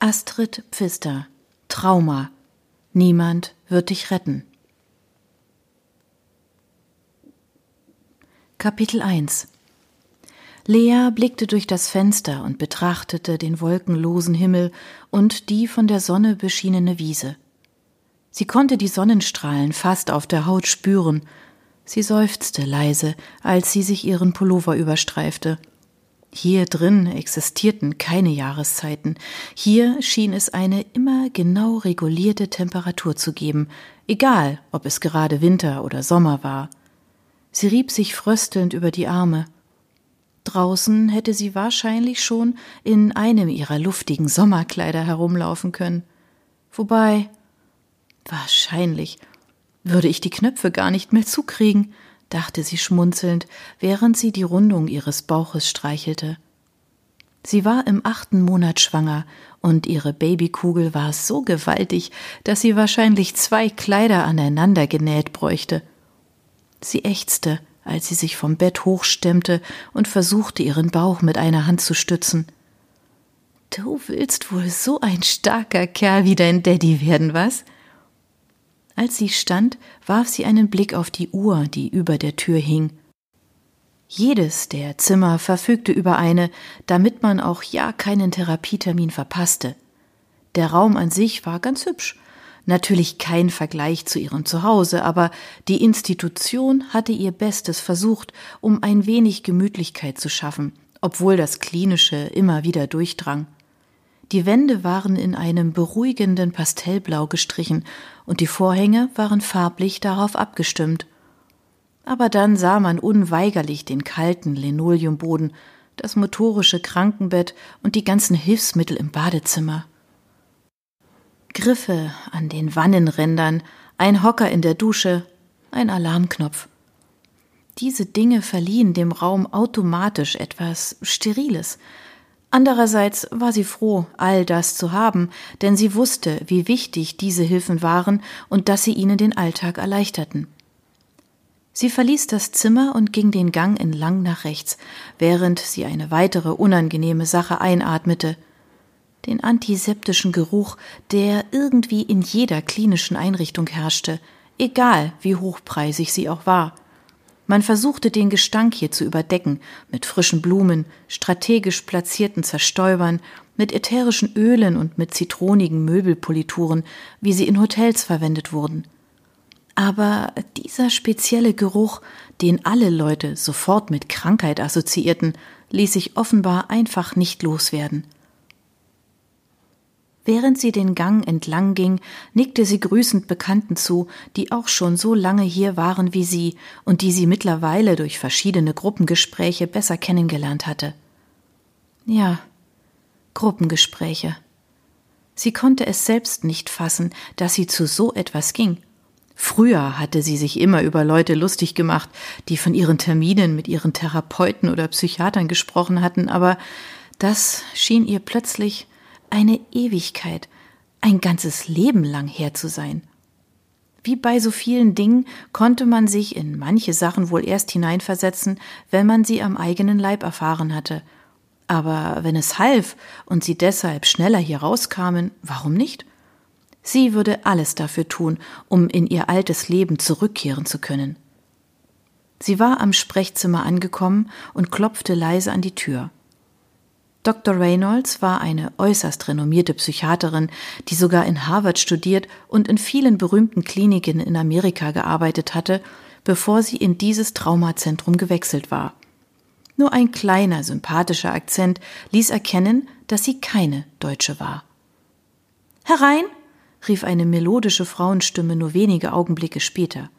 Astrid Pfister Trauma Niemand wird dich retten. Kapitel 1 Lea blickte durch das Fenster und betrachtete den wolkenlosen Himmel und die von der Sonne beschienene Wiese. Sie konnte die Sonnenstrahlen fast auf der Haut spüren. Sie seufzte leise, als sie sich ihren Pullover überstreifte. Hier drin existierten keine Jahreszeiten. Hier schien es eine immer genau regulierte Temperatur zu geben, egal ob es gerade Winter oder Sommer war. Sie rieb sich fröstelnd über die Arme. Draußen hätte sie wahrscheinlich schon in einem ihrer luftigen Sommerkleider herumlaufen können. Wobei, wahrscheinlich würde ich die Knöpfe gar nicht mehr zukriegen, dachte sie schmunzelnd, während sie die Rundung ihres Bauches streichelte. Sie war im achten Monat schwanger, und ihre Babykugel war so gewaltig, dass sie wahrscheinlich zwei Kleider aneinander genäht bräuchte. Sie ächzte, als sie sich vom Bett hochstemmte und versuchte, ihren Bauch mit einer Hand zu stützen. Du willst wohl so ein starker Kerl wie dein Daddy werden, was? Als sie stand, warf sie einen Blick auf die Uhr, die über der Tür hing. Jedes der Zimmer verfügte über eine, damit man auch ja keinen Therapietermin verpasste. Der Raum an sich war ganz hübsch, Natürlich kein Vergleich zu ihrem Zuhause, aber die Institution hatte ihr Bestes versucht, um ein wenig Gemütlichkeit zu schaffen, obwohl das Klinische immer wieder durchdrang. Die Wände waren in einem beruhigenden Pastellblau gestrichen und die Vorhänge waren farblich darauf abgestimmt. Aber dann sah man unweigerlich den kalten Linoleumboden, das motorische Krankenbett und die ganzen Hilfsmittel im Badezimmer. Griffe an den Wannenrändern, ein Hocker in der Dusche, ein Alarmknopf. Diese Dinge verliehen dem Raum automatisch etwas Steriles. Andererseits war sie froh, all das zu haben, denn sie wusste, wie wichtig diese Hilfen waren und dass sie ihnen den Alltag erleichterten. Sie verließ das Zimmer und ging den Gang entlang nach rechts, während sie eine weitere unangenehme Sache einatmete – den antiseptischen Geruch, der irgendwie in jeder klinischen Einrichtung herrschte, egal wie hochpreisig sie auch war. Man versuchte den Gestank hier zu überdecken, mit frischen Blumen, strategisch platzierten Zerstäubern, mit ätherischen Ölen und mit zitronigen Möbelpolituren, wie sie in Hotels verwendet wurden. Aber dieser spezielle Geruch, den alle Leute sofort mit Krankheit assoziierten, ließ sich offenbar einfach nicht loswerden. Während sie den Gang entlang ging, nickte sie grüßend Bekannten zu, die auch schon so lange hier waren wie sie und die sie mittlerweile durch verschiedene Gruppengespräche besser kennengelernt hatte. Ja, Gruppengespräche. Sie konnte es selbst nicht fassen, dass sie zu so etwas ging. Früher hatte sie sich immer über Leute lustig gemacht, die von ihren Terminen mit ihren Therapeuten oder Psychiatern gesprochen hatten, aber das schien ihr plötzlich eine Ewigkeit, ein ganzes Leben lang her zu sein. Wie bei so vielen Dingen konnte man sich in manche Sachen wohl erst hineinversetzen, wenn man sie am eigenen Leib erfahren hatte. Aber wenn es half und sie deshalb schneller hier rauskamen, warum nicht? Sie würde alles dafür tun, um in ihr altes Leben zurückkehren zu können. Sie war am Sprechzimmer angekommen und klopfte leise an die Tür. Dr. Reynolds war eine äußerst renommierte Psychiaterin, die sogar in Harvard studiert und in vielen berühmten Kliniken in Amerika gearbeitet hatte, bevor sie in dieses Traumazentrum gewechselt war. Nur ein kleiner, sympathischer Akzent ließ erkennen, dass sie keine Deutsche war. Herein! rief eine melodische Frauenstimme nur wenige Augenblicke später.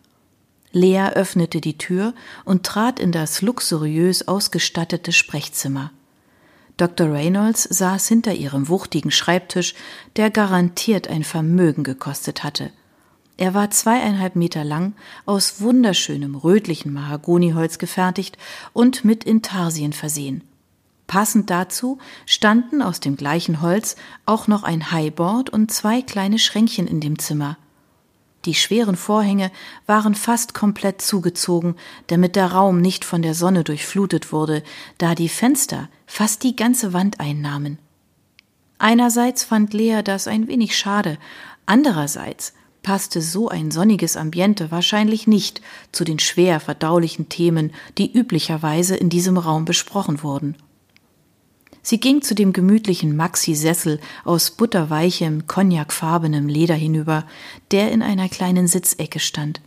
Lea öffnete die Tür und trat in das luxuriös ausgestattete Sprechzimmer. Dr. Reynolds saß hinter ihrem wuchtigen Schreibtisch, der garantiert ein Vermögen gekostet hatte. Er war zweieinhalb Meter lang, aus wunderschönem rötlichen Mahagoniholz gefertigt und mit Intarsien versehen. Passend dazu standen aus dem gleichen Holz auch noch ein Highboard und zwei kleine Schränkchen in dem Zimmer. Die schweren Vorhänge waren fast komplett zugezogen, damit der Raum nicht von der Sonne durchflutet wurde, da die Fenster fast die ganze Wand einnahmen. Einerseits fand Lea das ein wenig schade, andererseits passte so ein sonniges Ambiente wahrscheinlich nicht zu den schwer verdaulichen Themen, die üblicherweise in diesem Raum besprochen wurden. Sie ging zu dem gemütlichen Maxi-Sessel aus butterweichem, cognacfarbenem Leder hinüber, der in einer kleinen Sitzecke stand.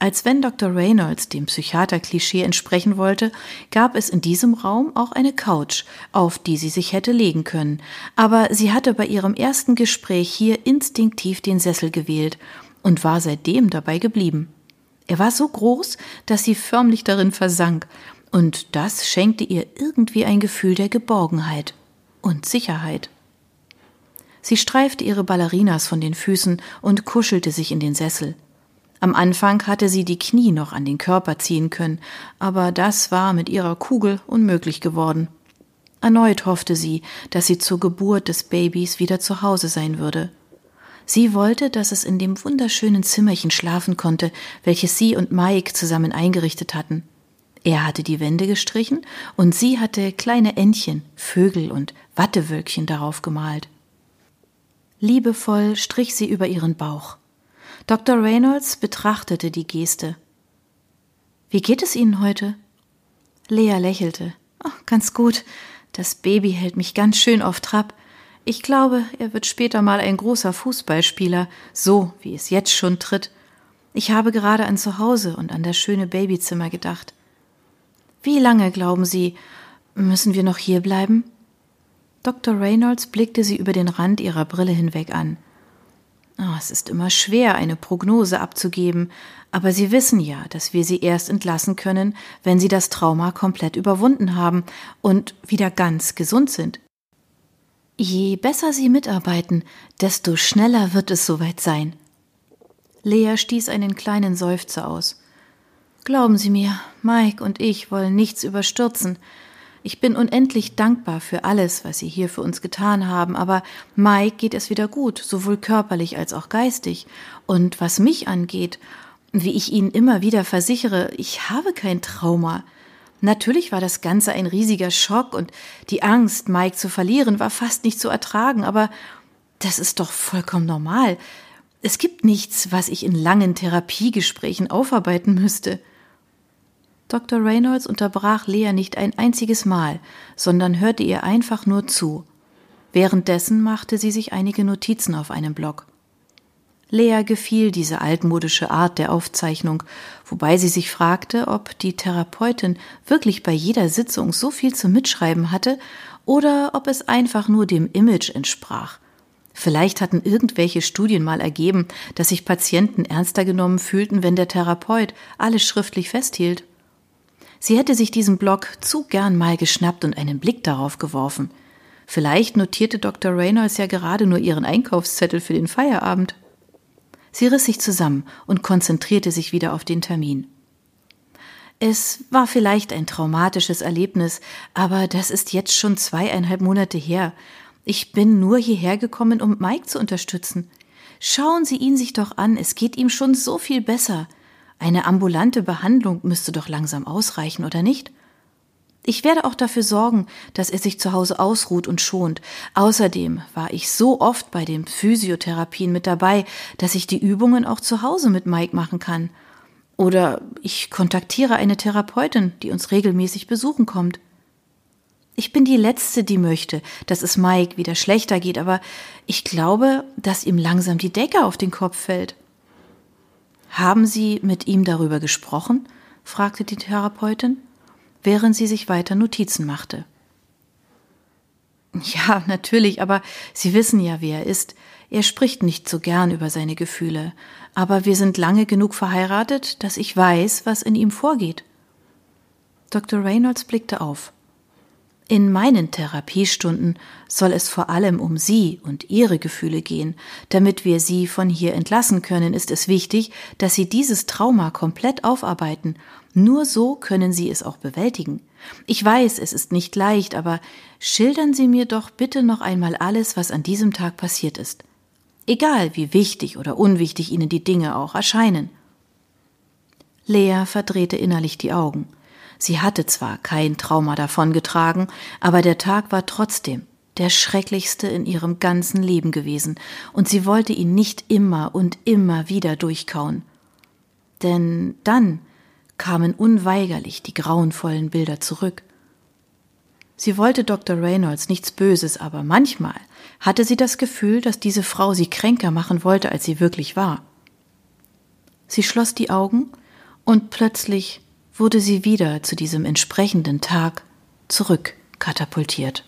Als wenn Dr. Reynolds dem Psychiater-Klischee entsprechen wollte, gab es in diesem Raum auch eine Couch, auf die sie sich hätte legen können. Aber sie hatte bei ihrem ersten Gespräch hier instinktiv den Sessel gewählt und war seitdem dabei geblieben. Er war so groß, dass sie förmlich darin versank, und das schenkte ihr irgendwie ein Gefühl der Geborgenheit und Sicherheit. Sie streifte ihre Ballerinas von den Füßen und kuschelte sich in den Sessel. Am Anfang hatte sie die Knie noch an den Körper ziehen können, aber das war mit ihrer Kugel unmöglich geworden. Erneut hoffte sie, dass sie zur Geburt des Babys wieder zu Hause sein würde. Sie wollte, dass es in dem wunderschönen Zimmerchen schlafen konnte, welches sie und Mike zusammen eingerichtet hatten. Er hatte die Wände gestrichen und sie hatte kleine Entchen, Vögel und Wattewölkchen darauf gemalt. Liebevoll strich sie über ihren Bauch. Dr. Reynolds betrachtete die Geste. Wie geht es Ihnen heute? Lea lächelte. Oh, ganz gut. Das Baby hält mich ganz schön auf Trab. Ich glaube, er wird später mal ein großer Fußballspieler, so wie es jetzt schon tritt. Ich habe gerade an Zuhause und an das schöne Babyzimmer gedacht. Wie lange, glauben Sie, müssen wir noch hier bleiben? Dr. Reynolds blickte sie über den Rand ihrer Brille hinweg an. Oh, es ist immer schwer, eine Prognose abzugeben, aber Sie wissen ja, dass wir Sie erst entlassen können, wenn Sie das Trauma komplett überwunden haben und wieder ganz gesund sind. Je besser Sie mitarbeiten, desto schneller wird es soweit sein. Lea stieß einen kleinen Seufzer aus. Glauben Sie mir, Mike und ich wollen nichts überstürzen. Ich bin unendlich dankbar für alles, was Sie hier für uns getan haben, aber Mike geht es wieder gut, sowohl körperlich als auch geistig. Und was mich angeht, wie ich Ihnen immer wieder versichere, ich habe kein Trauma. Natürlich war das Ganze ein riesiger Schock und die Angst, Mike zu verlieren, war fast nicht zu ertragen, aber das ist doch vollkommen normal. Es gibt nichts, was ich in langen Therapiegesprächen aufarbeiten müsste. Dr. Reynolds unterbrach Lea nicht ein einziges Mal, sondern hörte ihr einfach nur zu. Währenddessen machte sie sich einige Notizen auf einem Block. Lea gefiel diese altmodische Art der Aufzeichnung, wobei sie sich fragte, ob die Therapeutin wirklich bei jeder Sitzung so viel zum Mitschreiben hatte oder ob es einfach nur dem Image entsprach. Vielleicht hatten irgendwelche Studien mal ergeben, dass sich Patienten ernster genommen fühlten, wenn der Therapeut alles schriftlich festhielt. Sie hätte sich diesen Block zu gern mal geschnappt und einen Blick darauf geworfen. Vielleicht notierte Dr. Reynolds ja gerade nur ihren Einkaufszettel für den Feierabend. Sie riss sich zusammen und konzentrierte sich wieder auf den Termin. Es war vielleicht ein traumatisches Erlebnis, aber das ist jetzt schon zweieinhalb Monate her. Ich bin nur hierher gekommen, um Mike zu unterstützen. Schauen Sie ihn sich doch an, es geht ihm schon so viel besser. Eine ambulante Behandlung müsste doch langsam ausreichen, oder nicht? Ich werde auch dafür sorgen, dass er sich zu Hause ausruht und schont. Außerdem war ich so oft bei den Physiotherapien mit dabei, dass ich die Übungen auch zu Hause mit Mike machen kann. Oder ich kontaktiere eine Therapeutin, die uns regelmäßig besuchen kommt. Ich bin die Letzte, die möchte, dass es Mike wieder schlechter geht, aber ich glaube, dass ihm langsam die Decke auf den Kopf fällt. Haben Sie mit ihm darüber gesprochen? fragte die Therapeutin, während sie sich weiter Notizen machte. Ja, natürlich, aber Sie wissen ja, wie er ist. Er spricht nicht so gern über seine Gefühle, aber wir sind lange genug verheiratet, dass ich weiß, was in ihm vorgeht. Dr. Reynolds blickte auf. In meinen Therapiestunden soll es vor allem um Sie und Ihre Gefühle gehen. Damit wir Sie von hier entlassen können, ist es wichtig, dass Sie dieses Trauma komplett aufarbeiten. Nur so können Sie es auch bewältigen. Ich weiß, es ist nicht leicht, aber schildern Sie mir doch bitte noch einmal alles, was an diesem Tag passiert ist. Egal, wie wichtig oder unwichtig Ihnen die Dinge auch erscheinen. Lea verdrehte innerlich die Augen. Sie hatte zwar kein Trauma davongetragen, aber der Tag war trotzdem der schrecklichste in ihrem ganzen Leben gewesen, und sie wollte ihn nicht immer und immer wieder durchkauen. Denn dann kamen unweigerlich die grauenvollen Bilder zurück. Sie wollte Dr. Reynolds nichts Böses, aber manchmal hatte sie das Gefühl, dass diese Frau sie kränker machen wollte, als sie wirklich war. Sie schloss die Augen und plötzlich wurde sie wieder zu diesem entsprechenden Tag zurückkatapultiert.